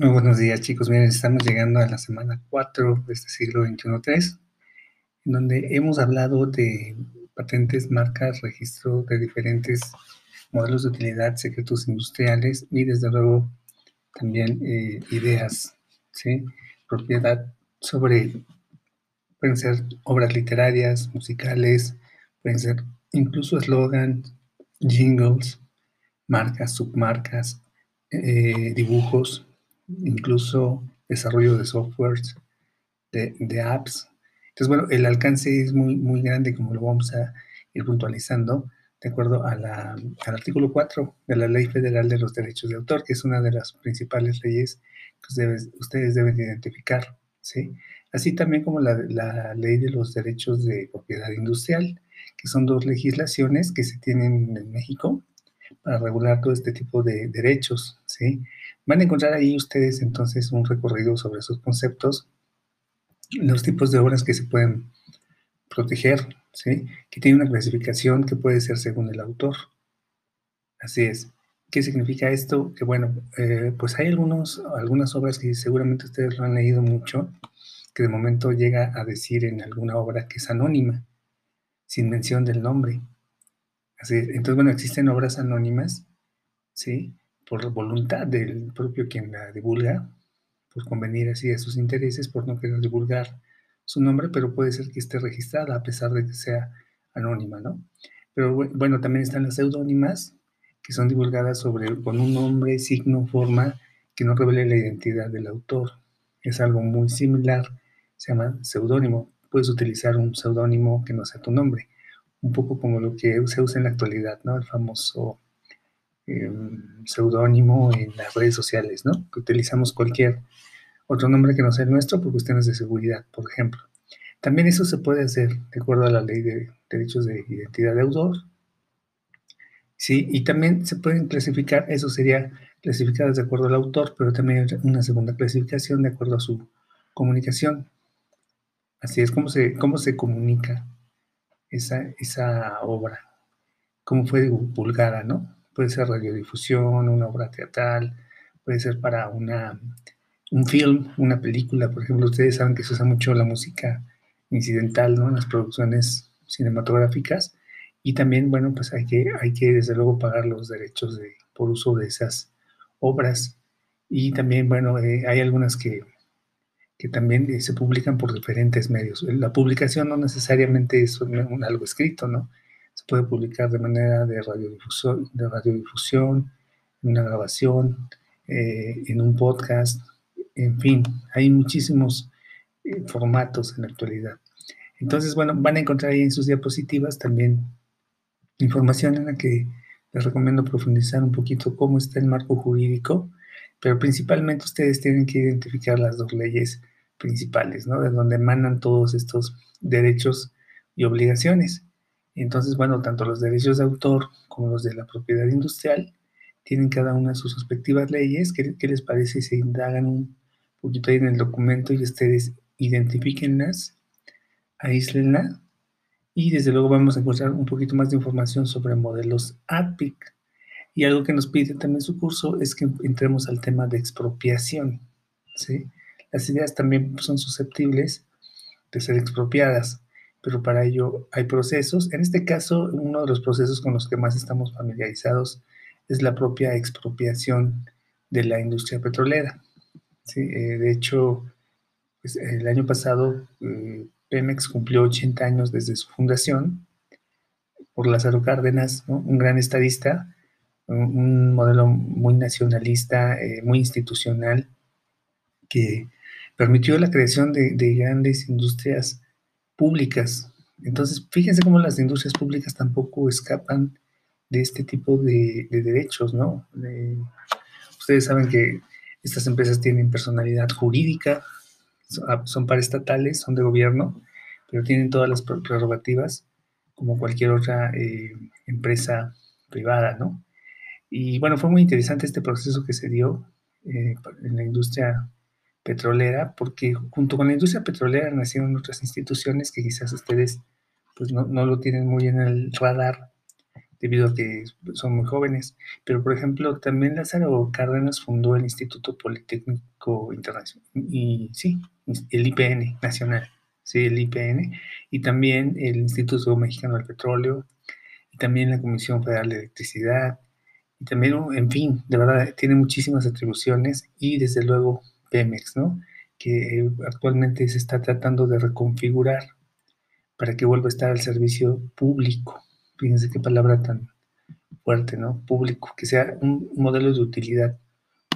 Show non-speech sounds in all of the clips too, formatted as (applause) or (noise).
Muy buenos días chicos, miren, estamos llegando a la semana 4 de este siglo XXI-3, en donde hemos hablado de patentes, marcas, registro de diferentes modelos de utilidad, secretos industriales y desde luego también eh, ideas, ¿sí? propiedad sobre, pueden ser obras literarias, musicales, pueden ser incluso eslogans, jingles, marcas, submarcas, eh, dibujos, incluso desarrollo de softwares, de, apps. Entonces, bueno, el alcance es muy, muy grande, como lo vamos a ir puntualizando, de acuerdo al artículo 4 de la Ley Federal de los Derechos de Autor, que es una de las principales leyes que ustedes, ustedes deben identificar, ¿sí? Así también como la, la Ley de los Derechos de Propiedad Industrial, que son dos legislaciones que se tienen en México para regular todo este tipo de derechos, ¿sí? Van a encontrar ahí ustedes entonces un recorrido sobre esos conceptos, los tipos de obras que se pueden proteger, ¿sí? que tiene una clasificación que puede ser según el autor. Así es. ¿Qué significa esto? Que bueno, eh, pues hay algunos, algunas obras que seguramente ustedes lo han leído mucho, que de momento llega a decir en alguna obra que es anónima, sin mención del nombre. Así es. Entonces, bueno, existen obras anónimas, ¿sí? Por voluntad del propio quien la divulga, por convenir así a sus intereses, por no querer divulgar su nombre, pero puede ser que esté registrada a pesar de que sea anónima, ¿no? Pero bueno, también están las seudónimas, que son divulgadas sobre, con un nombre, signo, forma, que no revele la identidad del autor. Es algo muy similar, se llama seudónimo. Puedes utilizar un seudónimo que no sea tu nombre, un poco como lo que se usa en la actualidad, ¿no? El famoso Em, seudónimo en las redes sociales, ¿no? Que utilizamos cualquier otro nombre que no sea el nuestro por cuestiones de seguridad, por ejemplo. También eso se puede hacer de acuerdo a la ley de derechos de identidad de autor. Sí, y también se pueden clasificar, eso sería clasificadas de acuerdo al autor, pero también hay una segunda clasificación de acuerdo a su comunicación. Así es como se, cómo se comunica esa, esa obra, cómo fue divulgada, ¿no? Puede ser radiodifusión, una obra teatral, puede ser para una, un film, una película, por ejemplo, ustedes saben que se usa mucho la música incidental, ¿no? En las producciones cinematográficas y también, bueno, pues hay que, hay que desde luego pagar los derechos de, por uso de esas obras y también, bueno, eh, hay algunas que, que también eh, se publican por diferentes medios. La publicación no necesariamente es algo escrito, ¿no? Se puede publicar de manera de radiodifusión, de radiodifusión en una grabación, eh, en un podcast, en fin, hay muchísimos eh, formatos en la actualidad. Entonces, bueno, van a encontrar ahí en sus diapositivas también información en la que les recomiendo profundizar un poquito cómo está el marco jurídico, pero principalmente ustedes tienen que identificar las dos leyes principales, ¿no? De donde emanan todos estos derechos y obligaciones. Entonces, bueno, tanto los derechos de autor como los de la propiedad industrial tienen cada una sus respectivas leyes. ¿Qué, les parece si se indagan un poquito ahí en el documento y ustedes identifiquenlas, aíslenla? Y desde luego vamos a encontrar un poquito más de información sobre modelos APIC. Y algo que nos pide también su curso es que entremos al tema de expropiación. ¿sí? Las ideas también son susceptibles de ser expropiadas pero para ello hay procesos. En este caso, uno de los procesos con los que más estamos familiarizados es la propia expropiación de la industria petrolera. ¿sí? Eh, de hecho, pues, el año pasado eh, Pemex cumplió 80 años desde su fundación por Lázaro Cárdenas, un gran estadista, un, modelo muy nacionalista, eh, muy institucional, que permitió la creación de, de grandes industrias públicas. Entonces, fíjense cómo las industrias públicas tampoco escapan de este tipo de, derechos, ¿no? ustedes saben que estas empresas tienen personalidad jurídica, ah, son paraestatales, son de gobierno, pero tienen todas las prerrogativas como cualquier otra eh, empresa privada, ¿no? Y bueno, fue muy interesante este proceso que se dio eh, en la industria petrolera, porque junto con la industria petrolera nacieron otras instituciones que quizás ustedes pues no, lo tienen muy en el radar, debido a que son muy jóvenes. Pero, por ejemplo, también Lázaro Cárdenas fundó el Instituto Politécnico Internacional, y sí, el IPN nacional, sí, el IPN, y también el Instituto Mexicano del Petróleo, y también la Comisión Federal de Electricidad, y también, en fin, de verdad, tiene muchísimas atribuciones, y desde luego Pemex, ¿no? Que actualmente se está tratando de reconfigurar para que vuelva a estar al servicio público fíjense qué palabra tan fuerte, ¿no? Público, que sea un modelo de utilidad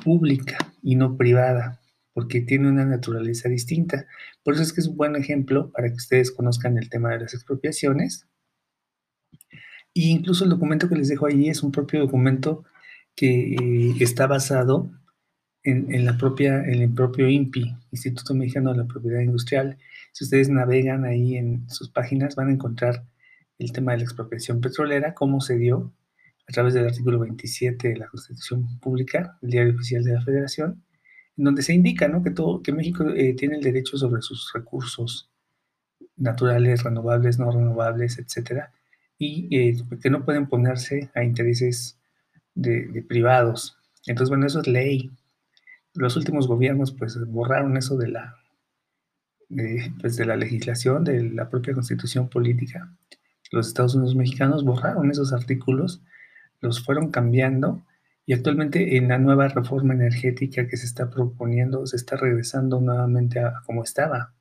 pública y no privada, porque tiene una naturaleza distinta. Por eso es que es un buen ejemplo para que ustedes conozcan el tema de las expropiaciones. E incluso el documento que les dejo ahí es un propio documento que eh, está basado en, la propia, en el propio INPI, Instituto Mexicano de la Propiedad Industrial. Si ustedes navegan ahí en sus páginas, van a encontrar el tema de la expropiación petrolera, cómo se dio a través del artículo 27 de la Constitución Pública, el Diario Oficial de la Federación, en donde se indica ¿no? que, todo, que México eh, tiene el derecho sobre sus recursos naturales, renovables, no renovables, etcétera, y eh, que no pueden ponerse a intereses de, privados. Entonces, bueno, eso es ley. Los últimos gobiernos pues borraron eso de la, de, pues, de la legislación, de la propia constitución política, los Estados Unidos mexicanos borraron esos artículos, los fueron cambiando y actualmente en la nueva reforma energética que se está proponiendo se está regresando nuevamente a como estaba.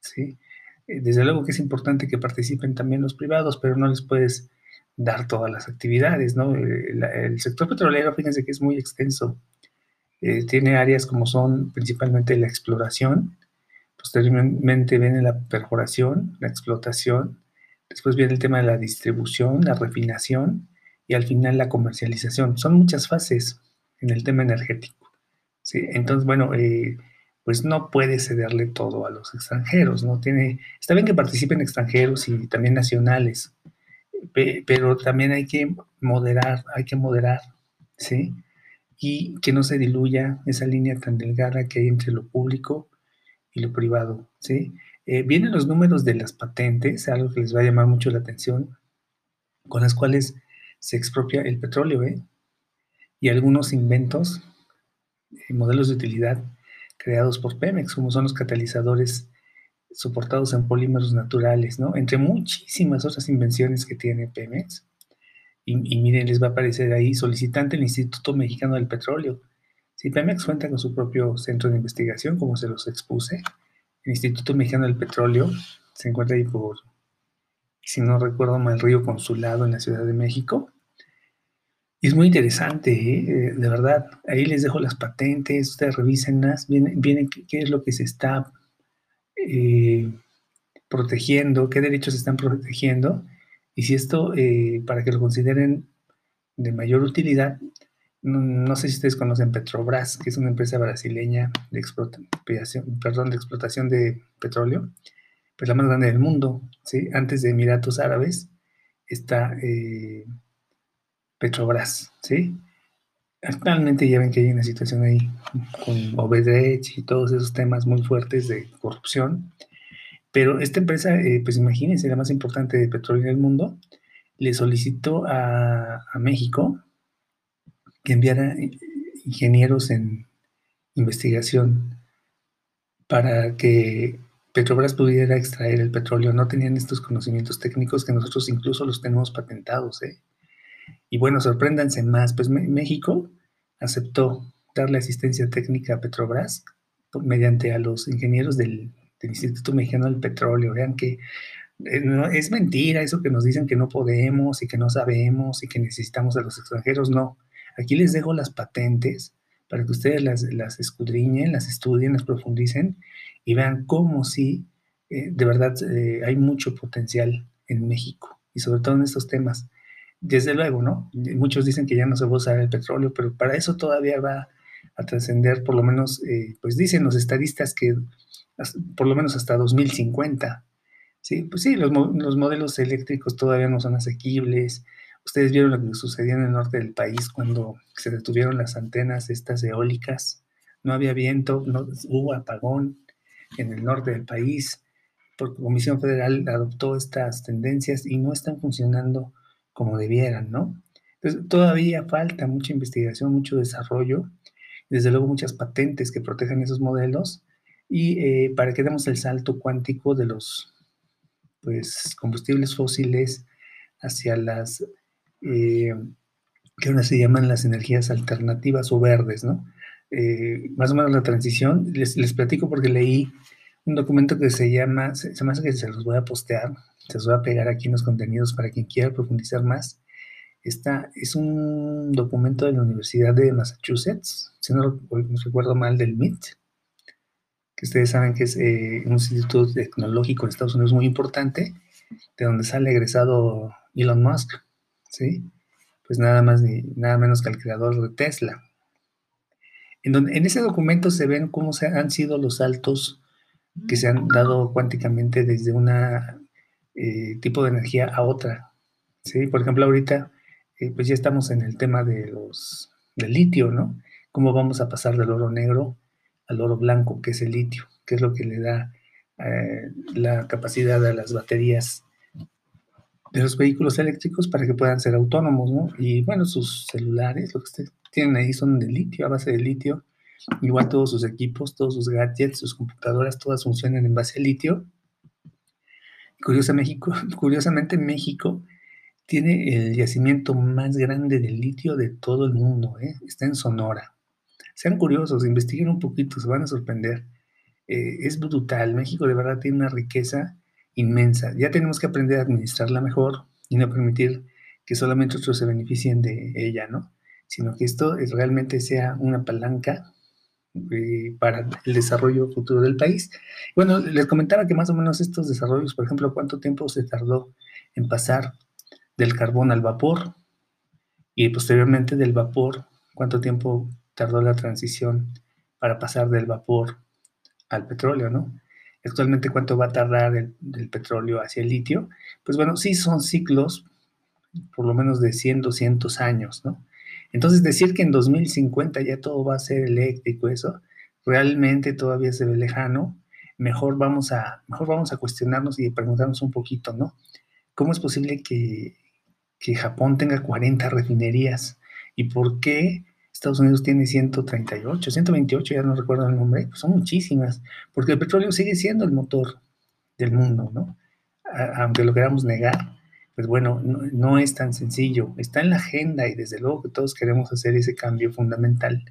¿sí? Eh, desde luego que es importante que participen también los privados, pero no les puedes dar todas las actividades. ¿no? Eh, el, sector petrolero, fíjense que es muy extenso. Eh, tiene áreas como son principalmente la exploración, posteriormente viene la perforación, la explotación, Después viene el tema de la distribución, la refinación y al final la comercialización. Son muchas fases en el tema energético. ¿sí? Entonces, bueno, eh, pues no puede cederle todo a los extranjeros, ¿no? Tiene, está bien que participen extranjeros y también nacionales, pero también hay que moderar, hay que moderar, ¿sí? Y que no se diluya esa línea tan delgada que hay entre lo público y lo privado, ¿sí? Eh, vienen los números de las patentes, algo que les va a llamar mucho la atención, con las cuales se expropia el petróleo, ¿eh? Y algunos inventos, eh, modelos de utilidad creados por Pemex, como son los catalizadores soportados en polímeros naturales, ¿no? Entre muchísimas otras invenciones que tiene Pemex. Y, miren, les va a aparecer ahí solicitante el Instituto Mexicano del Petróleo. Si Pemex cuenta con su propio centro de investigación, como se los expuse, el Instituto Mexicano del Petróleo se encuentra ahí por, si no recuerdo mal, Río Consulado en la Ciudad de México. Y es muy interesante, ¿eh? de verdad. Ahí les dejo las patentes, ustedes revísenlas, viene, viene qué, es lo que se está eh, protegiendo, qué derechos se están protegiendo, y si esto, eh, para que lo consideren de mayor utilidad, no, sé si ustedes conocen Petrobras, que es una empresa brasileña de explotación, perdón, de explotación de petróleo, pues la más grande del mundo, ¿sí? Antes de Emiratos Árabes está eh, Petrobras, ¿sí? Actualmente ya ven que hay una situación ahí con Obedrech y todos esos temas muy fuertes de corrupción, pero esta empresa, eh, pues imagínense, la más importante de petróleo del mundo, le solicitó a, México que enviara ingenieros en investigación para que Petrobras pudiera extraer el petróleo. No tenían estos conocimientos técnicos que nosotros incluso los tenemos patentados. ¿eh? Y bueno, sorpréndanse más, pues México aceptó darle asistencia técnica a Petrobras mediante a los ingenieros del, Instituto Mexicano del Petróleo. Vean que eh, es mentira eso que nos dicen que no podemos y que no sabemos y que necesitamos a los extranjeros. No, Aquí les dejo las patentes para que ustedes las, escudriñen, las estudien, las profundicen y vean cómo sí, eh, de verdad, eh, hay mucho potencial en México y sobre todo en estos temas. Desde luego, ¿no? Muchos dicen que ya no se va a usar el petróleo, pero para eso todavía va a trascender, por lo menos, pues dicen los estadistas que por lo menos hasta 2050. Sí, pues sí, los, los modelos eléctricos todavía no son asequibles, Ustedes vieron lo que sucedió en el norte del país cuando se detuvieron las antenas estas eólicas. No había viento, no, hubo apagón en el norte del país. La Comisión Federal adoptó estas tendencias y no están funcionando como debieran, ¿no? Entonces, todavía falta mucha investigación, mucho desarrollo, desde luego muchas patentes que protejan esos modelos y eh, para que demos el salto cuántico de los pues, combustibles fósiles hacia las eh, que ahora se llaman las energías alternativas o verdes, ¿no? Eh, más o menos la transición, les, les, platico porque leí un documento que se llama, se, se me hace que se los voy a postear, se los voy a pegar aquí en los contenidos para quien quiera profundizar más. Esta es un documento de la Universidad de Massachusetts, si no, recuerdo mal, del MIT, que ustedes saben que es eh, un instituto tecnológico en Estados Unidos muy importante, de donde sale egresado Elon Musk, ¿sí? Pues nada más ni nada menos que el creador de Tesla. En, donde, en ese documento se ven cómo se han sido los saltos que se han dado cuánticamente desde un eh, tipo de energía a otra. ¿sí? Por ejemplo, ahorita eh, pues ya estamos en el tema de los, del litio, ¿no? ¿Cómo vamos a pasar del oro negro al oro blanco, que es el litio, que es lo que le da eh, la capacidad a las baterías de los vehículos eléctricos para que puedan ser autónomos, ¿no? Y bueno, sus celulares, lo que ustedes tienen ahí son de litio, a base de litio. Igual todos sus equipos, todos sus gadgets, sus computadoras, todas funcionan en base a litio. Curiosamente, México, (laughs) curiosamente México tiene el yacimiento más grande de litio de todo el mundo, ¿eh? está en Sonora. Sean curiosos, investiguen un poquito, se van a sorprender. Eh, es brutal, México de verdad tiene una riqueza inmensa. Ya tenemos que aprender a administrarla mejor y no permitir que solamente otros se beneficien de ella, ¿no? Sino que esto realmente sea una palanca eh, para el desarrollo futuro del país. Bueno, les comentaba que más o menos estos desarrollos, por ejemplo, cuánto tiempo se tardó en pasar del carbón al vapor y posteriormente del vapor, cuánto tiempo tardó la transición para pasar del vapor al petróleo, ¿no? Actualmente, ¿cuánto va a tardar el, del petróleo hacia el litio? Pues bueno, sí son ciclos por lo menos de 100, 200 años, ¿no? Entonces, decir que en 2050 ya todo va a ser eléctrico, eso realmente todavía se ve lejano. Mejor vamos a, mejor vamos a cuestionarnos y preguntarnos un poquito, ¿no? ¿Cómo es posible que que Japón tenga 40 refinerías. ¿Y por qué Estados Unidos tiene 138, 128, ya no recuerdo el nombre? Pues son muchísimas, porque el petróleo sigue siendo el motor del mundo, ¿no? aunque lo queramos negar, pues bueno, no, no, es tan sencillo. Está en la agenda y desde luego que todos queremos hacer ese cambio fundamental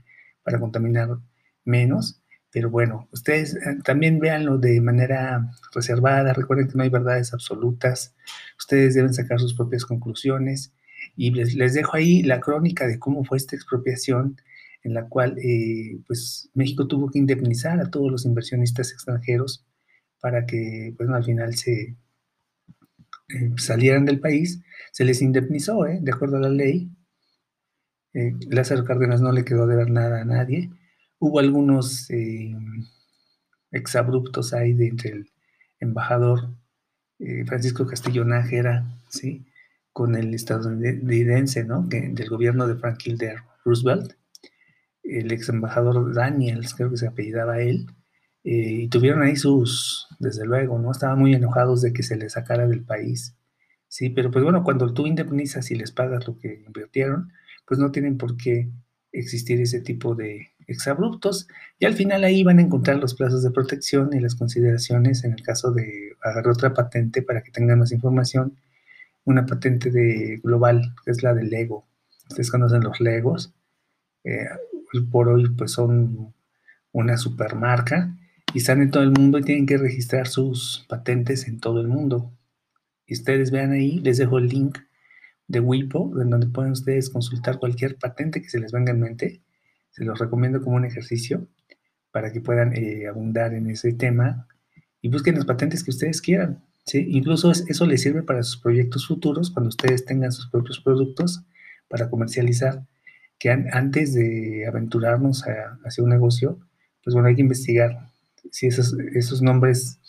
para contaminar menos, pero bueno, ustedes eh, también véanlo de manera reservada. Recuerden que no hay verdades absolutas. Ustedes deben sacar sus propias conclusiones. Y les, dejo ahí la crónica de cómo fue esta expropiación en la cual eh, pues México tuvo que indemnizar a todos los inversionistas extranjeros para que pues, al final se eh, salieran del país. Se les indemnizó, de acuerdo a la ley. Lázaro Cárdenas no le quedó de ver nada a nadie Hubo algunos eh, exabruptos ahí de entre el embajador eh, Francisco Castillo Nájera, ¿sí? Con el estadounidense, ¿no? del gobierno de Franklin D. Roosevelt, el ex embajador Daniels, creo que se apellidaba él, eh, y tuvieron ahí sus, desde luego, ¿no? Estaban muy enojados de que se les sacara del país, ¿sí? Pero pues bueno, cuando tú indemnizas y les pagas lo que invirtieron, pues no tienen por qué existir ese tipo de exabruptos y al final ahí van a encontrar los plazos de protección y las consideraciones en el caso de agarrar otra patente para que tengan más información, una patente de global que es la del Lego. Ustedes conocen los Legos, eh, por hoy pues son una supermarca y están en todo el mundo y tienen que registrar sus patentes en todo el mundo. Y ustedes vean ahí, les dejo el link de WIPO, en donde pueden ustedes consultar cualquier patente que se les venga en mente. Se los recomiendo como un ejercicio para que puedan eh, abundar en ese tema y busquen las patentes que ustedes quieran. ¿Sí? Incluso eso les sirve para sus proyectos futuros, cuando ustedes tengan sus propios productos para comercializar, que antes de aventurarnos hacia un negocio, pues bueno, hay que investigar si esos, nombres,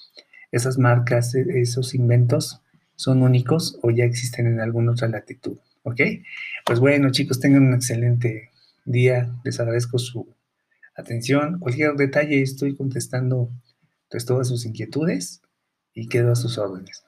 esas marcas, e, esos inventos son únicos o ya existen en alguna otra latitud. ¿Ok? Pues bueno, chicos, tengan un excelente día. Les agradezco su atención. Cualquier detalle, estoy contestando pues, todas sus inquietudes y quedo a sus órdenes.